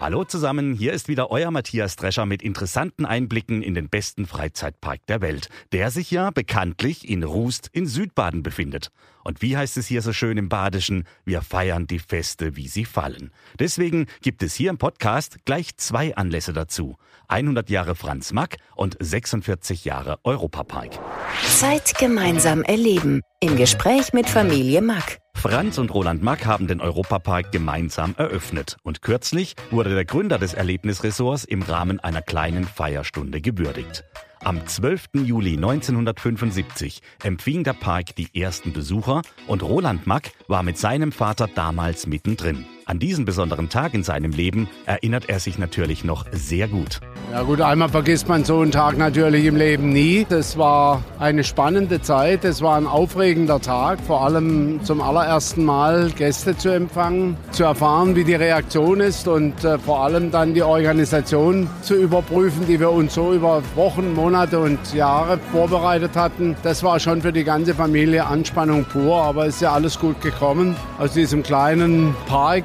Hallo zusammen, hier ist wieder euer Matthias Drescher mit interessanten Einblicken in den besten Freizeitpark der Welt, der sich ja bekanntlich in Rust in Südbaden befindet. Und wie heißt es hier so schön im Badischen? Wir feiern die Feste, wie sie fallen. Deswegen gibt es hier im Podcast gleich zwei Anlässe dazu. 100 Jahre Franz Mack und 46 Jahre Europapark. Zeit gemeinsam erleben. Im Gespräch mit Familie Mack. Franz und Roland Mack haben den Europapark gemeinsam eröffnet. Und kürzlich wurde der Gründer des Erlebnisressorts im Rahmen einer kleinen Feierstunde gewürdigt. Am 12. Juli 1975 empfing der Park die ersten Besucher und Roland Mack war mit seinem Vater damals mittendrin. An diesen besonderen Tag in seinem Leben erinnert er sich natürlich noch sehr gut. Ja gut, einmal vergisst man so einen Tag natürlich im Leben nie. Das war eine spannende Zeit, es war ein aufregender Tag, vor allem zum allerersten Mal Gäste zu empfangen, zu erfahren, wie die Reaktion ist und äh, vor allem dann die Organisation zu überprüfen, die wir uns so über Wochen, Monate und Jahre vorbereitet hatten. Das war schon für die ganze Familie Anspannung pur, aber es ist ja alles gut gekommen. Aus diesem kleinen Park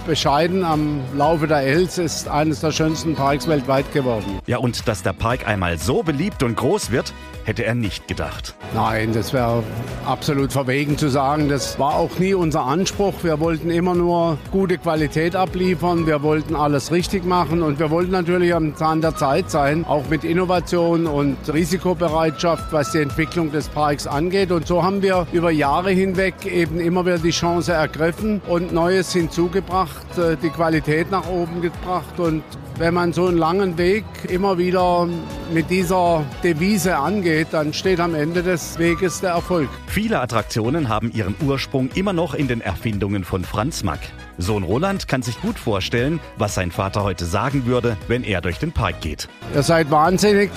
bescheiden am Laufe der Els ist eines der schönsten Parks weltweit geworden. Ja, und dass der Park einmal so beliebt und groß wird, hätte er nicht gedacht. Nein, das wäre absolut verwegen zu sagen. Das war auch nie unser Anspruch. Wir wollten immer nur gute Qualität abliefern. Wir wollten alles richtig machen und wir wollten natürlich am Zahn der Zeit sein, auch mit Innovation und Risikobereitschaft, was die Entwicklung des Parks angeht. Und so haben wir über Jahre hinweg eben immer wieder die Chance ergriffen und Neues hinzugebracht, äh, die Qualität nach oben gebracht und wenn man so einen langen Weg immer wieder mit dieser Devise angeht, dann steht am Ende des Weges der Erfolg. Viele Attraktionen haben ihren Ursprung immer noch in den Erfindungen von Franz Mack. Sohn Roland kann sich gut vorstellen, was sein Vater heute sagen würde, wenn er durch den Park geht. Ihr seid wahnsinnig,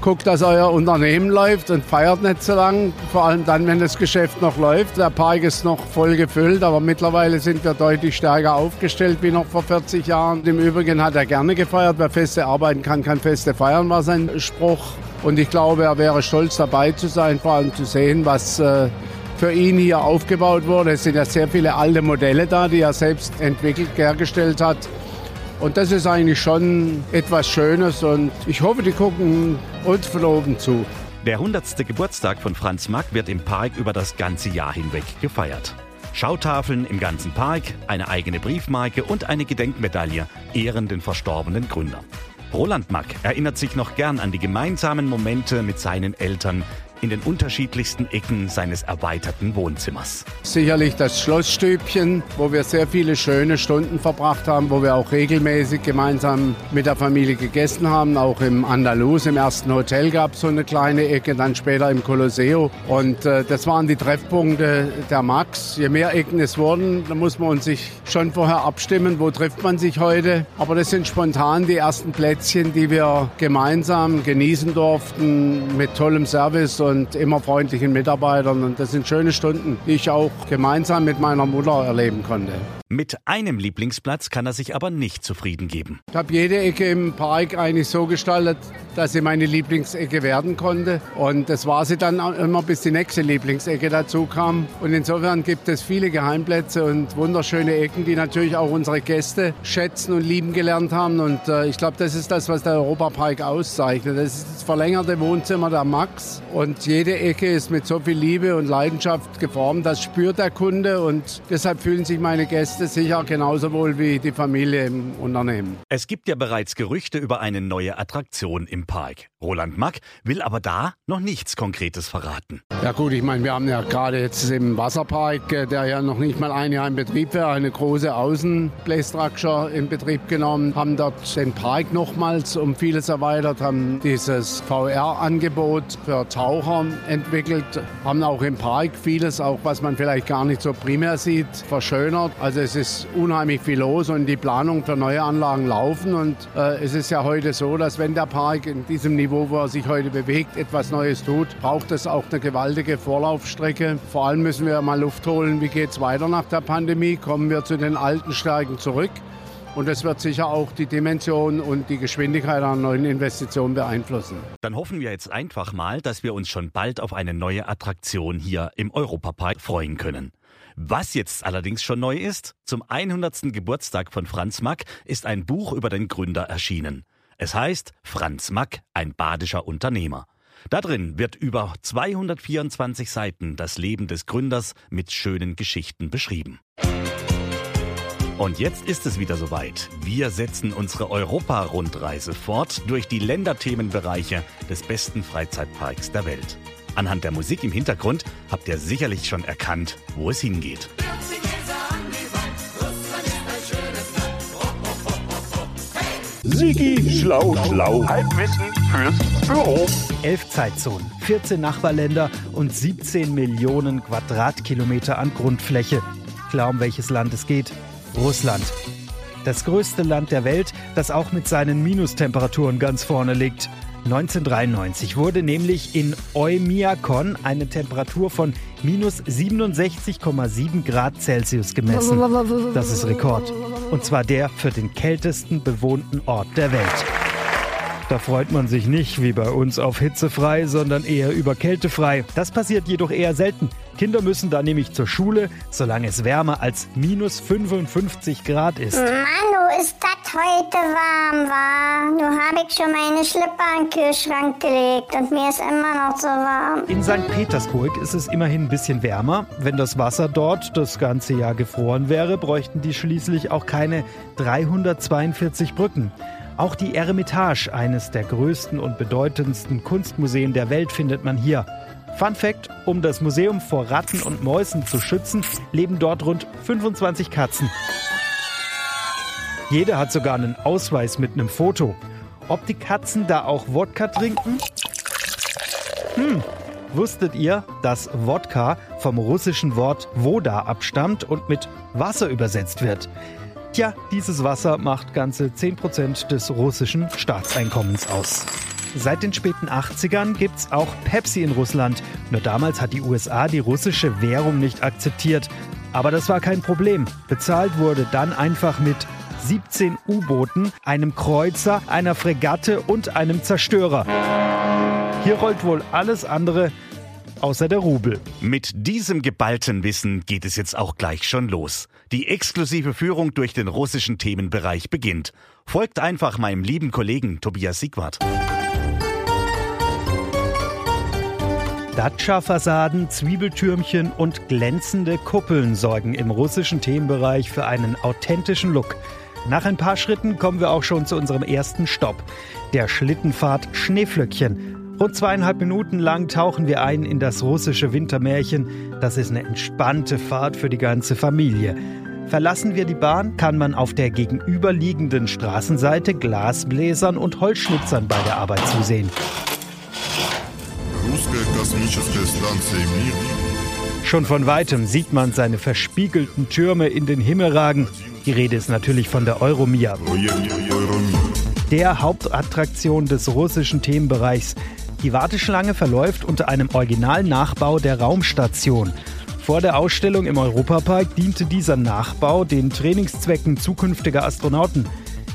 guckt, dass euer Unternehmen läuft und feiert nicht so lang, vor allem dann, wenn das Geschäft noch läuft. Der Park ist noch voll gefüllt, aber mittlerweile sind wir deutlich stärker aufgestellt wie noch vor 40 Jahren. Im Übrigen hat er gerne gefeiert, wer Feste arbeiten kann, kann Feste feiern, war sein Spruch. Und ich glaube, er wäre stolz dabei zu sein, vor allem zu sehen, was äh, für ihn hier aufgebaut wurde. Es sind ja sehr viele alte Modelle da, die er selbst entwickelt, hergestellt hat. Und das ist eigentlich schon etwas Schönes und ich hoffe, die gucken uns von oben zu. Der 100. Geburtstag von Franz Mack wird im Park über das ganze Jahr hinweg gefeiert. Schautafeln im ganzen Park, eine eigene Briefmarke und eine Gedenkmedaille ehren den verstorbenen Gründer. Roland Mack erinnert sich noch gern an die gemeinsamen Momente mit seinen Eltern, in den unterschiedlichsten Ecken seines erweiterten Wohnzimmers. Sicherlich das Schlossstübchen, wo wir sehr viele schöne Stunden verbracht haben, wo wir auch regelmäßig gemeinsam mit der Familie gegessen haben. Auch im Andalus, im ersten Hotel gab es so eine kleine Ecke, dann später im Colosseo. Und äh, das waren die Treffpunkte der Max. Je mehr Ecken es wurden, da muss man sich schon vorher abstimmen, wo trifft man sich heute. Aber das sind spontan die ersten Plätzchen, die wir gemeinsam genießen durften mit tollem Service und immer freundlichen Mitarbeitern. Und das sind schöne Stunden, die ich auch gemeinsam mit meiner Mutter erleben konnte. Mit einem Lieblingsplatz kann er sich aber nicht zufrieden geben. Ich habe jede Ecke im Park eigentlich so gestaltet, dass sie meine Lieblingsecke werden konnte. Und das war sie dann immer, bis die nächste Lieblingsecke dazu kam. Und insofern gibt es viele Geheimplätze und wunderschöne Ecken, die natürlich auch unsere Gäste schätzen und lieben gelernt haben. Und äh, ich glaube, das ist das, was der Europapark auszeichnet. Das ist das verlängerte Wohnzimmer der Max. Und jede Ecke ist mit so viel Liebe und Leidenschaft geformt. Das spürt der Kunde und deshalb fühlen sich meine Gäste es sicher genauso wohl wie die Familie im Unternehmen. Es gibt ja bereits Gerüchte über eine neue Attraktion im Park. Roland Mack will aber da noch nichts Konkretes verraten. Ja gut, ich meine, wir haben ja gerade jetzt im Wasserpark, äh, der ja noch nicht mal ein Jahr in Betrieb wäre, eine große Außenplaystructure in Betrieb genommen, haben dort den Park nochmals um vieles erweitert, haben dieses VR-Angebot für Taucher entwickelt, haben auch im Park vieles, auch was man vielleicht gar nicht so primär sieht, verschönert. Also es ist unheimlich viel los und die Planungen für neue Anlagen laufen und äh, es ist ja heute so, dass wenn der Park in diesem Niveau Niveau, wo er sich heute bewegt, etwas Neues tut, braucht es auch eine gewaltige Vorlaufstrecke. Vor allem müssen wir mal Luft holen, wie geht es weiter nach der Pandemie? Kommen wir zu den alten Stärken zurück? Und das wird sicher auch die Dimension und die Geschwindigkeit an neuen Investitionen beeinflussen. Dann hoffen wir jetzt einfach mal, dass wir uns schon bald auf eine neue Attraktion hier im Europapark freuen können. Was jetzt allerdings schon neu ist, zum 100. Geburtstag von Franz Mack ist ein Buch über den Gründer erschienen. Es heißt Franz Mack, ein badischer Unternehmer. Da drin wird über 224 Seiten das Leben des Gründers mit schönen Geschichten beschrieben. Und jetzt ist es wieder soweit. Wir setzen unsere Europa-Rundreise fort durch die Länderthemenbereiche des besten Freizeitparks der Welt. Anhand der Musik im Hintergrund habt ihr sicherlich schon erkannt, wo es hingeht. Sigi, schlau, schlau. Halbwissen fürs Büro. Elf Zeitzonen, 14 Nachbarländer und 17 Millionen Quadratkilometer an Grundfläche. Klar, um welches Land es geht? Russland. Das größte Land der Welt, das auch mit seinen Minustemperaturen ganz vorne liegt. 1993 wurde nämlich in Oymyakon eine Temperatur von minus 67,7 Grad Celsius gemessen. Das ist Rekord. Und zwar der für den kältesten bewohnten Ort der Welt. Da freut man sich nicht wie bei uns auf hitzefrei, sondern eher über kältefrei. Das passiert jedoch eher selten. Kinder müssen da nämlich zur Schule, solange es wärmer als minus 55 Grad ist. Ist das heute warm war? Nur habe ich schon meine Schlipper in den Kühlschrank gelegt und mir ist immer noch so warm. In St. Petersburg ist es immerhin ein bisschen wärmer. Wenn das Wasser dort das ganze Jahr gefroren wäre, bräuchten die schließlich auch keine 342 Brücken. Auch die Eremitage, eines der größten und bedeutendsten Kunstmuseen der Welt, findet man hier. Fun Fact: Um das Museum vor Ratten und Mäusen zu schützen, leben dort rund 25 Katzen. Jeder hat sogar einen Ausweis mit einem Foto. Ob die Katzen da auch Wodka trinken? Hm, wusstet ihr, dass Wodka vom russischen Wort Voda abstammt und mit Wasser übersetzt wird? Tja, dieses Wasser macht ganze 10% des russischen Staatseinkommens aus. Seit den späten 80ern gibt's auch Pepsi in Russland. Nur damals hat die USA die russische Währung nicht akzeptiert. Aber das war kein Problem. Bezahlt wurde dann einfach mit 17 U-Booten, einem Kreuzer, einer Fregatte und einem Zerstörer. Hier rollt wohl alles andere außer der Rubel. Mit diesem geballten Wissen geht es jetzt auch gleich schon los. Die exklusive Führung durch den russischen Themenbereich beginnt. Folgt einfach meinem lieben Kollegen Tobias Siegwart. Datscha-Fassaden, Zwiebeltürmchen und glänzende Kuppeln sorgen im russischen Themenbereich für einen authentischen Look. Nach ein paar Schritten kommen wir auch schon zu unserem ersten Stopp, der Schlittenfahrt Schneeflöckchen. Rund zweieinhalb Minuten lang tauchen wir ein in das russische Wintermärchen. Das ist eine entspannte Fahrt für die ganze Familie. Verlassen wir die Bahn, kann man auf der gegenüberliegenden Straßenseite Glasbläsern und Holzschnitzern bei der Arbeit zusehen. Schon von weitem sieht man seine verspiegelten Türme in den Himmel ragen. Die Rede ist natürlich von der Euromia. Der Hauptattraktion des russischen Themenbereichs. Die Warteschlange verläuft unter einem Originalnachbau der Raumstation. Vor der Ausstellung im Europapark diente dieser Nachbau den Trainingszwecken zukünftiger Astronauten.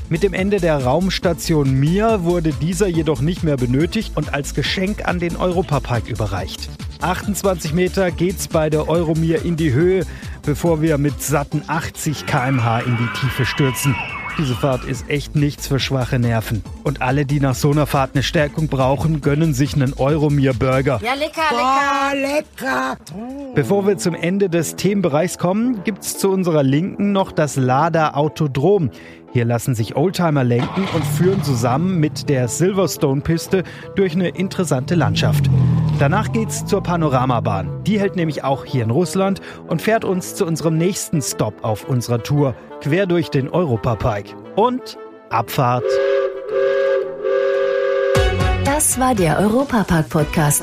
Mit dem Ende der Raumstation Mir wurde dieser jedoch nicht mehr benötigt und als Geschenk an den Europapark überreicht. 28 Meter geht's bei der Euromir in die Höhe, bevor wir mit satten 80 km/h in die Tiefe stürzen. Diese Fahrt ist echt nichts für schwache Nerven. Und alle, die nach so einer Fahrt eine Stärkung brauchen, gönnen sich einen Euromir-Burger. Ja, lecker, Boah, lecker. Bevor wir zum Ende des Themenbereichs kommen, gibt's zu unserer Linken noch das Lada Autodrom. Hier lassen sich Oldtimer lenken und führen zusammen mit der Silverstone-Piste durch eine interessante Landschaft. Danach geht's zur Panoramabahn. Die hält nämlich auch hier in Russland und fährt uns zu unserem nächsten Stop auf unserer Tour, quer durch den Europapark. Und Abfahrt. Das war der Europapark-Podcast.